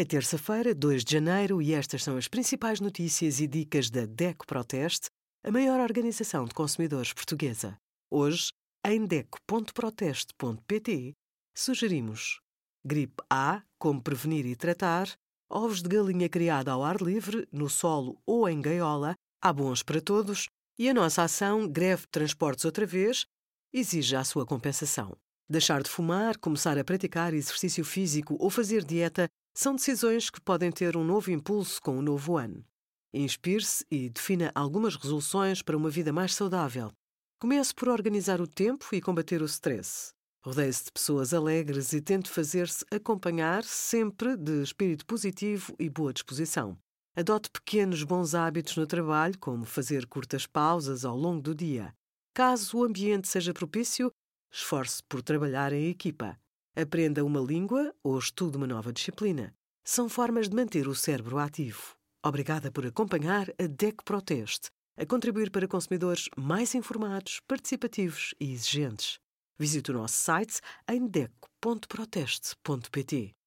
É terça-feira, 2 de janeiro, e estas são as principais notícias e dicas da DECO Proteste, a maior organização de consumidores portuguesa. Hoje, em DECO.proteste.pt, sugerimos gripe A, como prevenir e tratar, ovos de galinha criada ao ar livre, no solo ou em gaiola, há bons para todos, e a nossa ação Greve de Transportes outra vez exige a sua compensação. Deixar de fumar, começar a praticar exercício físico ou fazer dieta são decisões que podem ter um novo impulso com o novo ano. Inspire-se e defina algumas resoluções para uma vida mais saudável. Comece por organizar o tempo e combater o stress. Rodeie-se de pessoas alegres e tente fazer-se acompanhar sempre de espírito positivo e boa disposição. Adote pequenos bons hábitos no trabalho, como fazer curtas pausas ao longo do dia. Caso o ambiente seja propício, esforce por trabalhar em equipa. Aprenda uma língua ou estude uma nova disciplina. São formas de manter o cérebro ativo. Obrigada por acompanhar a DEC Proteste, a contribuir para consumidores mais informados, participativos e exigentes. Visite o nosso site em deco.proteste.pt.